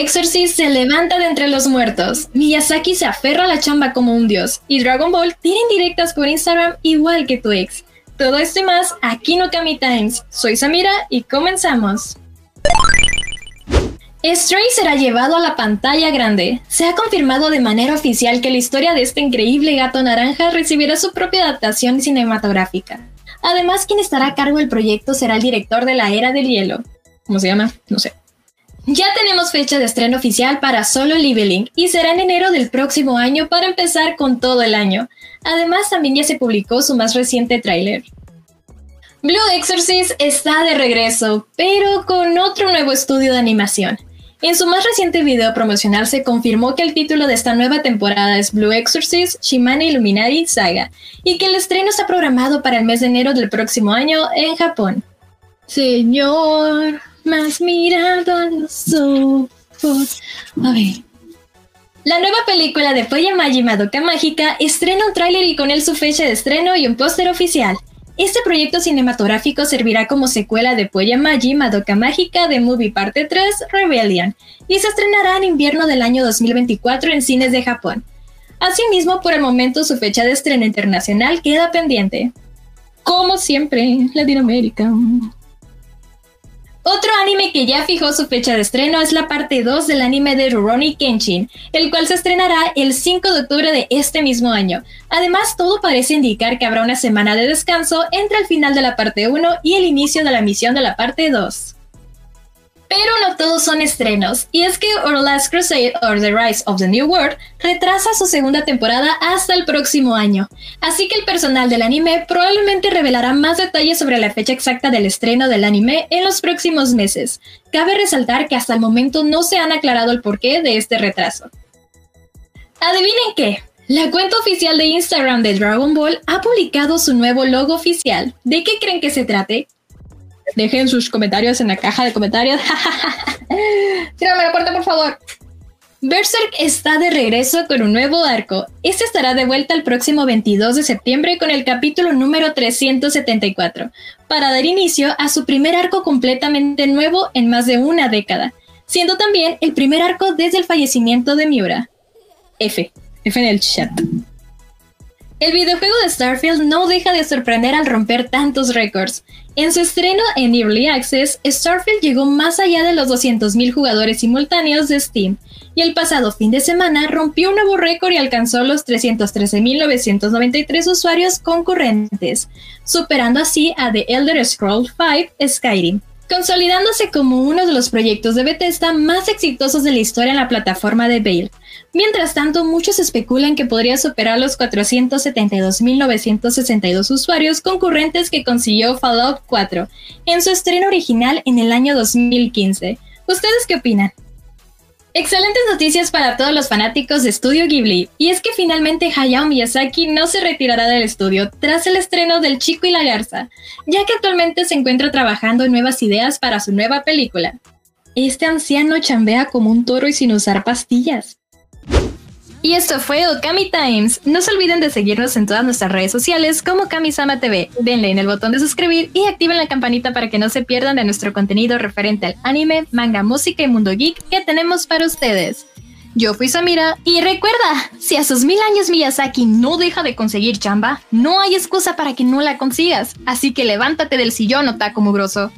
Exorcist se levanta de entre los muertos. Miyazaki se aferra a la chamba como un dios. Y Dragon Ball tiene directas por Instagram igual que tu ex. Todo esto y más aquí no Kami Times. Soy Samira y comenzamos. Stray será llevado a la pantalla grande. Se ha confirmado de manera oficial que la historia de este increíble gato naranja recibirá su propia adaptación cinematográfica. Además, quien estará a cargo del proyecto será el director de la Era del Hielo. ¿Cómo se llama? No sé. Ya tenemos fecha de estreno oficial para Solo Leveling y será en enero del próximo año para empezar con todo el año. Además, también ya se publicó su más reciente tráiler. Blue Exorcist está de regreso, pero con otro nuevo estudio de animación. En su más reciente video promocional se confirmó que el título de esta nueva temporada es Blue Exorcist Shimane Illuminati Saga y que el estreno está programado para el mes de enero del próximo año en Japón. Señor, más mirado a los ojos. A ver. La nueva película de Poya Magi Madoka Mágica estrena un tráiler y con él su fecha de estreno y un póster oficial. Este proyecto cinematográfico servirá como secuela de Poya Magi Madoka Mágica de Movie Parte 3 Rebellion y se estrenará en invierno del año 2024 en cines de Japón. Asimismo, por el momento su fecha de estreno internacional queda pendiente. Como siempre, Latinoamérica. Otro anime que ya fijó su fecha de estreno es la parte 2 del anime de Rurouni Kenshin, el cual se estrenará el 5 de octubre de este mismo año. Además, todo parece indicar que habrá una semana de descanso entre el final de la parte 1 y el inicio de la misión de la parte 2. Pero no todos son estrenos, y es que Our Last Crusade or The Rise of the New World retrasa su segunda temporada hasta el próximo año, así que el personal del anime probablemente revelará más detalles sobre la fecha exacta del estreno del anime en los próximos meses. Cabe resaltar que hasta el momento no se han aclarado el porqué de este retraso. ¿Adivinen qué? La cuenta oficial de Instagram de Dragon Ball ha publicado su nuevo logo oficial. ¿De qué creen que se trate? Dejen sus comentarios en la caja de comentarios. Tírame la puerta, por favor. Berserk está de regreso con un nuevo arco. Este estará de vuelta el próximo 22 de septiembre con el capítulo número 374, para dar inicio a su primer arco completamente nuevo en más de una década, siendo también el primer arco desde el fallecimiento de Miura. F. F en el chat. El videojuego de Starfield no deja de sorprender al romper tantos récords. En su estreno en Early Access, Starfield llegó más allá de los 200.000 jugadores simultáneos de Steam, y el pasado fin de semana rompió un nuevo récord y alcanzó los 313.993 usuarios concurrentes, superando así a The Elder Scrolls V Skyrim consolidándose como uno de los proyectos de Bethesda más exitosos de la historia en la plataforma de Bale. Mientras tanto, muchos especulan que podría superar los 472.962 usuarios concurrentes que consiguió Fallout 4 en su estreno original en el año 2015. ¿Ustedes qué opinan? Excelentes noticias para todos los fanáticos de Studio Ghibli, y es que finalmente Hayao Miyazaki no se retirará del estudio tras el estreno del Chico y la Garza, ya que actualmente se encuentra trabajando en nuevas ideas para su nueva película. Este anciano chambea como un toro y sin usar pastillas. Y esto fue Okami Times. No se olviden de seguirnos en todas nuestras redes sociales como Kamisama TV. Denle en el botón de suscribir y activen la campanita para que no se pierdan de nuestro contenido referente al anime, manga, música y mundo geek que tenemos para ustedes. Yo fui Samira y recuerda, si a sus mil años Miyazaki no deja de conseguir chamba, no hay excusa para que no la consigas. Así que levántate del sillón, otaku mugroso.